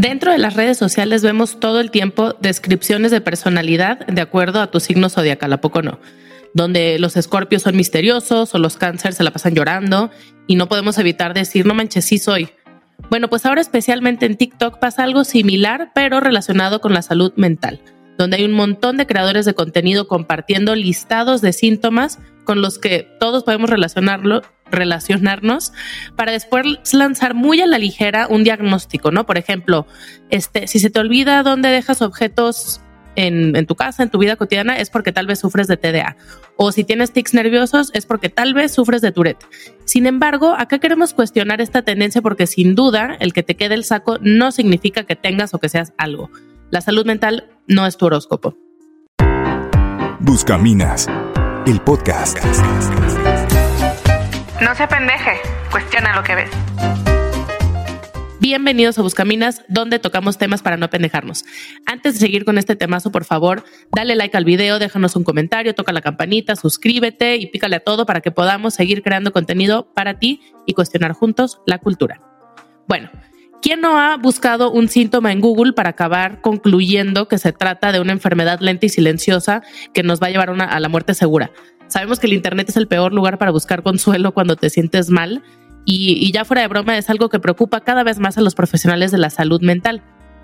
Dentro de las redes sociales vemos todo el tiempo descripciones de personalidad de acuerdo a tu signo zodiacal, ¿a poco no? Donde los escorpios son misteriosos o los cánceres se la pasan llorando y no podemos evitar decir, no manches, sí soy. Bueno, pues ahora especialmente en TikTok pasa algo similar, pero relacionado con la salud mental, donde hay un montón de creadores de contenido compartiendo listados de síntomas con los que todos podemos relacionarlo, relacionarnos para después lanzar muy a la ligera un diagnóstico, ¿no? Por ejemplo, este, si se te olvida dónde dejas objetos en, tu casa, en tu vida cotidiana, es porque tal vez sufres de TDA. O si tienes tics nerviosos, es porque tal vez sufres de Tourette. Sin embargo, acá queremos cuestionar esta tendencia porque sin duda el que te quede el saco no significa que tengas o que seas algo. La salud mental no es tu horóscopo. Buscaminas, el podcast. No se pendeje, cuestiona lo que ves. Bienvenidos a Buscaminas, donde tocamos temas para no pendejarnos. Antes de seguir con este temazo, por favor, dale like al video, déjanos un comentario, toca la campanita, suscríbete y pícale a todo para que podamos seguir creando contenido para ti y cuestionar juntos la cultura. Bueno, ¿quién no ha buscado un síntoma en Google para acabar concluyendo que se trata de una enfermedad lenta y silenciosa que nos va a llevar a la muerte segura? Sabemos que el Internet es el peor lugar para buscar consuelo cuando te sientes mal y, ya fuera de broma es algo que preocupa cada vez más a los profesionales de la salud mental.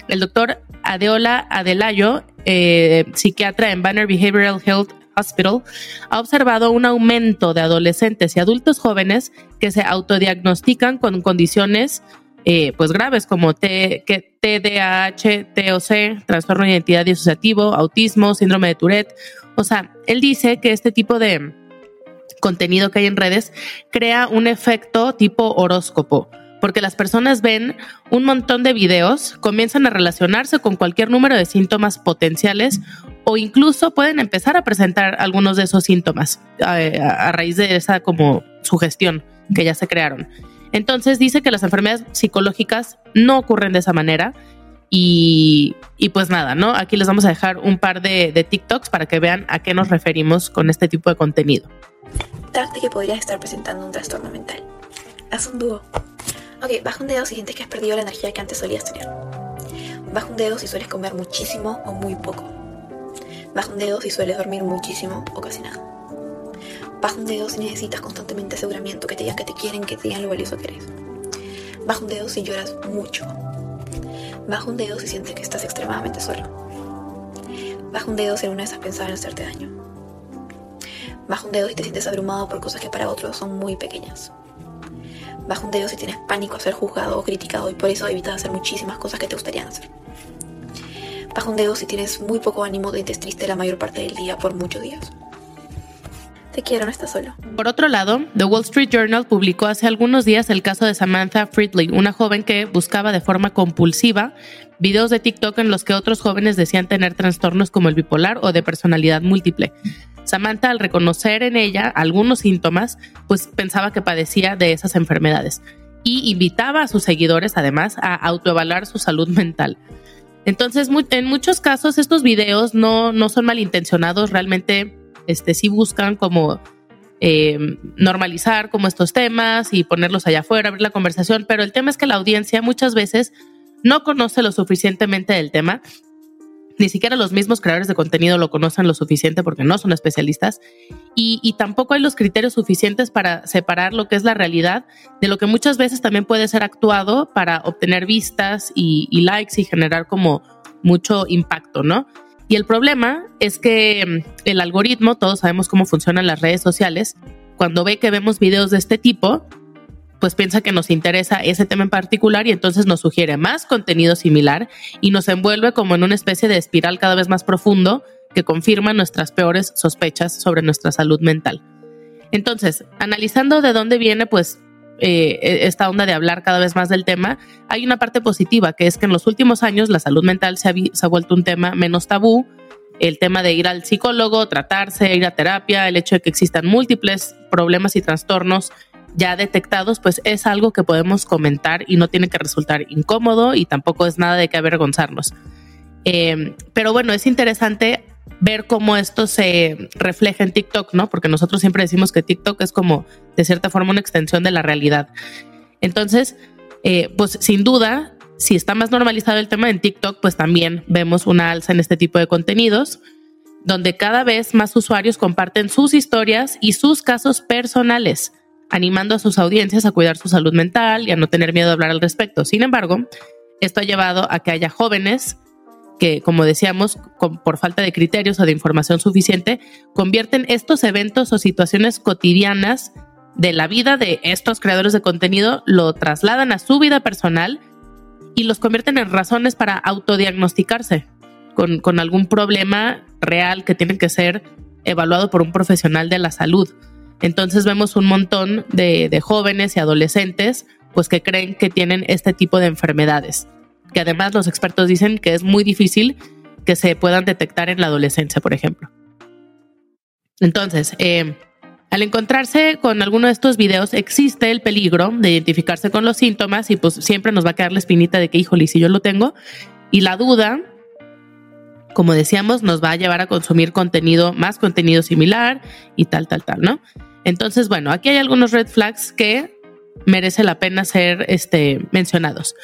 El doctor Adeola Adelayo, eh, psiquiatra en Banner Behavioral Health Hospital, ha observado un aumento de adolescentes y adultos jóvenes que se autodiagnostican con condiciones eh, pues graves como T, que TDAH, TOC, trastorno de identidad disociativo, autismo, síndrome de Tourette. O sea, él dice que este tipo de, contenido que hay en redes crea un efecto tipo horóscopo, porque las personas ven un montón de videos, comienzan a relacionarse con cualquier número de síntomas potenciales o incluso pueden empezar a presentar algunos de esos síntomas a, raíz de esa como sugestión que ya se crearon. Entonces dice que las enfermedades psicológicas no ocurren de esa manera y, pues nada, ¿no? Aquí les vamos a dejar un par de, TikToks para que vean a qué nos referimos con este tipo de contenido de que podrías estar presentando un trastorno mental. Haz un dúo. Ok, baja un dedo si sientes que has perdido la energía que antes solías tener. Baja un dedo si sueles comer muchísimo o muy poco. Baja un dedo si sueles dormir muchísimo o casi nada. Baja un dedo si necesitas constantemente aseguramiento, que te digan que te quieren, que te digan lo valioso que eres. Baja un dedo si lloras mucho. Baja un dedo si sientes que estás extremadamente solo. Baja un dedo si alguna vez has pensado en hacerte daño. Baja un dedo si te sientes abrumado por cosas que para otros son muy pequeñas. Baja un dedo si tienes pánico a ser juzgado o criticado y por eso evitas hacer muchísimas cosas que te gustarían hacer. Baja un dedo si tienes muy poco ánimo de estés triste la mayor parte del día por muchos días. Te quiero, no estás solo. Por otro lado, The Wall Street Journal publicó hace algunos días el caso de Samantha Friedley, una joven que buscaba de forma compulsiva videos de TikTok en los que otros jóvenes decían tener trastornos como el bipolar o de personalidad múltiple. Samantha, al reconocer en ella algunos síntomas, pues pensaba que padecía de esas enfermedades y invitaba a sus seguidores además a autoevaluar su salud mental. Entonces, en muchos casos estos videos no, no son malintencionados, realmente este, sí buscan como eh, normalizar como estos temas y ponerlos allá afuera, abrir la conversación, pero el tema es que la audiencia muchas veces no conoce lo suficientemente del tema ni siquiera los mismos creadores de contenido lo conocen lo suficiente porque no son especialistas y, tampoco hay los criterios suficientes para separar lo que es la realidad de lo que muchas veces también puede ser actuado para obtener vistas y, likes y generar como mucho impacto, ¿no? Y el problema es que mm, el algoritmo, todos sabemos cómo funcionan las redes sociales, cuando ve que vemos videos de este tipo, pues piensa que nos interesa ese tema en particular y entonces nos sugiere más contenido similar y nos envuelve como en una especie de espiral cada vez más profundo que confirma nuestras peores sospechas sobre nuestra salud mental. Entonces, analizando de dónde viene pues eh, e, esta onda de hablar cada vez más del tema, hay una parte positiva que es que en los últimos años la salud mental se ha, se ha vuelto un tema menos tabú, el tema de ir al psicólogo, tratarse, ir a terapia, el hecho de que existan múltiples problemas y trastornos ya detectados, pues es algo que podemos comentar y no tiene que resultar incómodo y tampoco es nada de que avergonzarnos. Em, pero bueno, es interesante ver cómo esto se refleja en TikTok, ¿no? Porque nosotros siempre decimos que TikTok es como, de cierta forma, una extensión de la realidad. Entonces, eh, pues sin duda, Si está más normalizado el tema en TikTok, pues también vemos una alza en este tipo de contenidos, donde cada vez más usuarios comparten sus historias y sus casos personales, animando a sus audiencias a cuidar su salud mental y a no tener miedo de hablar al respecto. Sin embargo, esto ha llevado a que haya jóvenes que, como decíamos, por falta de criterios o de información suficiente, convierten estos eventos o situaciones cotidianas de la vida de estos creadores de contenido, lo trasladan a su vida personal y los convierten en razones para autodiagnosticarse con, algún problema real que tiene que ser evaluado por un profesional de la salud. Entonces vemos un montón de, de, jóvenes y adolescentes pues que creen que tienen este tipo de enfermedades, que además los expertos dicen que es muy difícil que se puedan detectar en la adolescencia, por ejemplo. Entonces, eh, al encontrarse con alguno de estos videos, existe el peligro de identificarse con los síntomas y pues siempre nos va a quedar la espinita de que, híjole, si yo lo tengo. Y la duda, como decíamos, nos va a llevar a consumir contenido, más contenido similar y tal, tal, tal, ¿no? Entonces, bueno, aquí hay algunos red flags que merece la pena ser este, mencionados.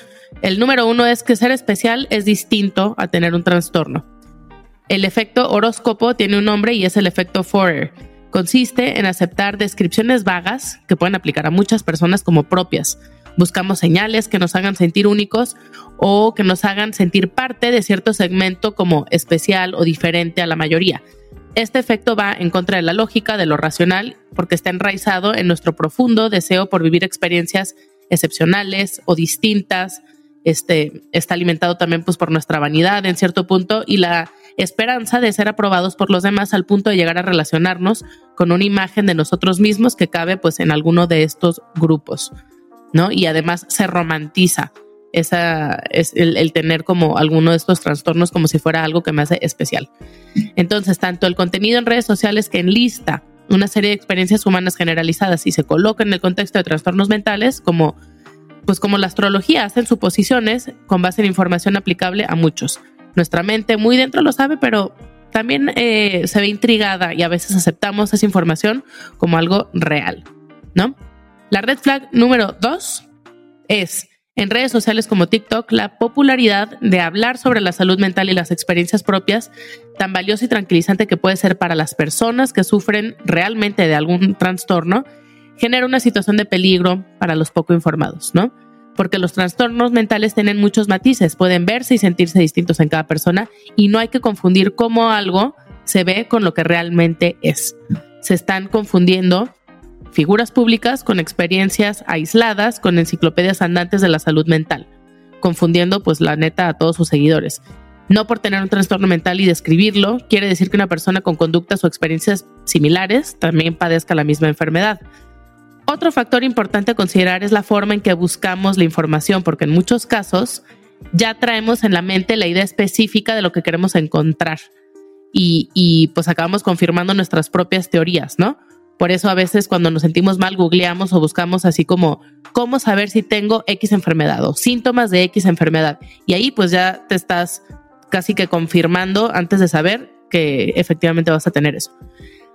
El número uno es que ser especial es distinto a tener un trastorno. El efecto horóscopo tiene un nombre y es el efecto Forer Consiste en aceptar descripciones vagas que pueden aplicar a muchas personas como propias. Buscamos señales que nos hagan sentir únicos o que nos hagan sentir parte de cierto segmento como especial o diferente a la mayoría. Este efecto va en contra de la lógica, de lo racional, porque está enraizado en nuestro profundo deseo por vivir experiencias excepcionales o distintas. Este, está alimentado también pues, por nuestra vanidad en cierto punto y la esperanza de ser aprobados por los demás al punto de llegar a relacionarnos con una imagen de nosotros mismos que cabe pues en alguno de estos grupos, ¿no? Y además se romantiza es el, tener como alguno de estos trastornos como si fuera algo que me hace especial. Entonces, tanto el contenido en redes sociales que en lista una serie de experiencias humanas generalizadas y se coloca en el contexto de trastornos mentales como pues como la astrología hacen suposiciones con base en información aplicable a muchos nuestra mente muy dentro lo sabe, pero también eh, se ve intrigada y a veces aceptamos esa información como algo real, ¿no? La red flag número dos es en redes sociales como TikTok la popularidad de hablar sobre la salud mental y las experiencias propias, tan valiosa y tranquilizante que puede ser para las personas que sufren realmente de algún trastorno, genera una situación de peligro para los poco informados, ¿no? porque los trastornos mentales tienen muchos matices, pueden verse y sentirse distintos en cada persona y no hay que confundir cómo algo se ve con lo que realmente es. Se están confundiendo figuras públicas con experiencias aisladas, con enciclopedias andantes de la salud mental, confundiendo pues la neta a todos sus seguidores. No por tener un trastorno mental y describirlo, quiere decir que una persona con conductas o experiencias similares también padezca la misma enfermedad. Otro factor importante a considerar es la forma en que buscamos la información, porque en muchos casos ya traemos en la mente la idea específica de lo que queremos encontrar y, pues acabamos confirmando nuestras propias teorías, ¿no? Por eso a veces cuando nos sentimos mal googleamos o buscamos así como cómo saber si tengo X enfermedad o síntomas de X enfermedad. Y ahí pues ya te estás casi que confirmando antes de saber que efectivamente vas a tener eso.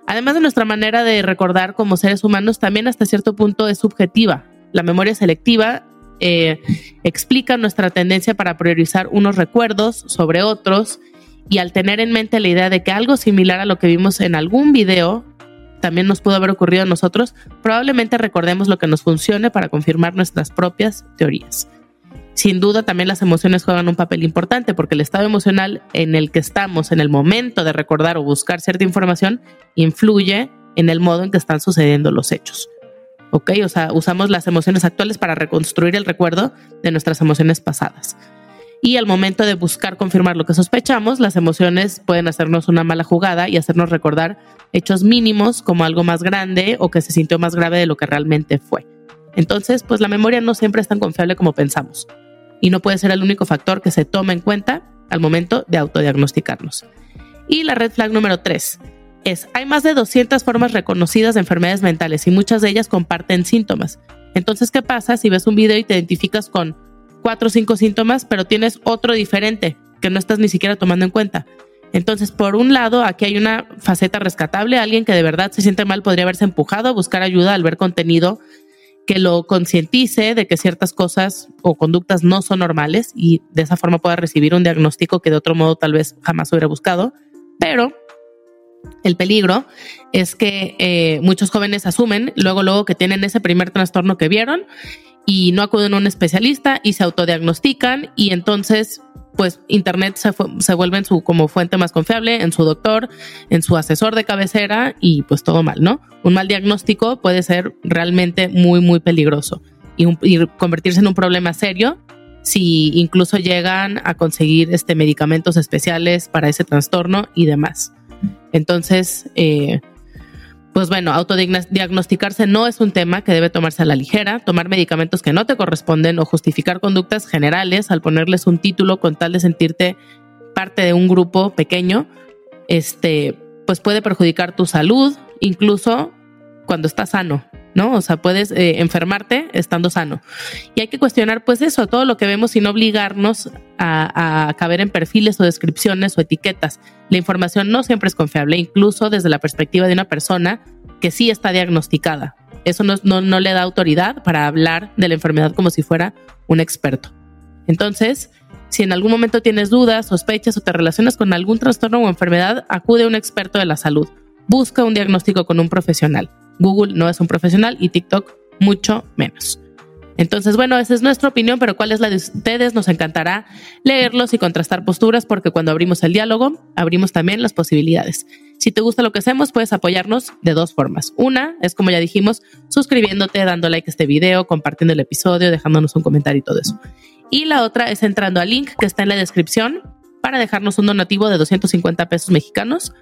Además de nuestra manera de recordar como seres humanos, también hasta cierto punto es subjetiva. La memoria selectiva eh, explica nuestra tendencia para priorizar unos recuerdos sobre otros y al tener en mente la idea de que algo similar a lo que vimos en algún video también nos pudo haber ocurrido a nosotros, probablemente recordemos lo que nos funcione para confirmar nuestras propias teorías. Sin duda también las emociones juegan un papel importante porque el estado emocional en el que estamos en el momento de recordar o buscar cierta información influye en el modo en que están sucediendo los hechos. ¿Ok? O sea, usamos las emociones actuales para reconstruir el recuerdo de nuestras emociones pasadas. Y al momento de buscar confirmar lo que sospechamos, las emociones pueden hacernos una mala jugada y hacernos recordar hechos mínimos como algo más grande o que se sintió más grave de lo que realmente fue. Entonces, pues la memoria no siempre es tan confiable como pensamos y no puede ser el único factor que se toma en cuenta al momento de autodiagnosticarnos. Y la red flag número 3 es, hay más de 200 formas reconocidas de enfermedades mentales y muchas de ellas comparten síntomas. Entonces, ¿qué pasa si ves un video y te identificas con cuatro o cinco síntomas, pero tienes otro diferente que no estás ni siquiera tomando en cuenta? Entonces, por un lado, aquí hay una faceta rescatable. Alguien que de verdad se siente mal podría haberse empujado a buscar ayuda al ver contenido que lo concientice de que ciertas cosas o conductas no son normales y de esa forma pueda recibir un diagnóstico que de otro modo tal vez jamás hubiera buscado. Pero el peligro es que eh, muchos jóvenes asumen luego, luego que tienen ese primer trastorno que vieron y no acuden a un especialista y se autodiagnostican y entonces pues Internet se, se vuelve en su como fuente más confiable, en su doctor, en su asesor de cabecera y pues todo mal, ¿no? Un mal diagnóstico puede ser realmente muy, muy peligroso y, convertirse en un problema serio si incluso llegan a conseguir este, medicamentos especiales para ese trastorno y demás. Entonces, eh, pues bueno, autodiagnosticarse no es un tema que debe tomarse a la ligera. Tomar medicamentos que no te corresponden o justificar conductas generales al ponerles un título con tal de sentirte parte de un grupo pequeño, este, pues puede perjudicar tu salud, incluso cuando estás sano. ¿No? O sea, puedes eh, enfermarte estando sano. Y hay que cuestionar, pues eso, todo lo que vemos sin obligarnos a, caber en perfiles o descripciones o etiquetas. La información no siempre es confiable, incluso desde la perspectiva de una persona que sí está diagnosticada. Eso no, no le da autoridad para hablar de la enfermedad como si fuera un experto. Entonces, si en algún momento tienes dudas, sospechas o te relacionas con algún trastorno o enfermedad, acude a un experto de la salud. Busca un diagnóstico con un profesional. Google no es un profesional y TikTok mucho menos. Entonces, bueno, esa es nuestra opinión, pero ¿cuál es la de ustedes? Nos encantará leerlos y contrastar posturas porque cuando abrimos el diálogo, abrimos también las posibilidades. Si te gusta lo que hacemos, puedes apoyarnos de dos formas. Una es, como ya dijimos, suscribiéndote, dando like a este video, compartiendo el episodio, dejándonos un comentario y todo eso. Y la otra es entrando al link que está en la descripción para dejarnos un donativo de 250 pesos mexicanos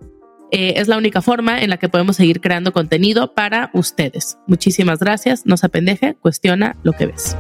eh, es la única forma en la que podemos seguir creando contenido para ustedes. Muchísimas gracias. No se apendeje, cuestiona lo que ves.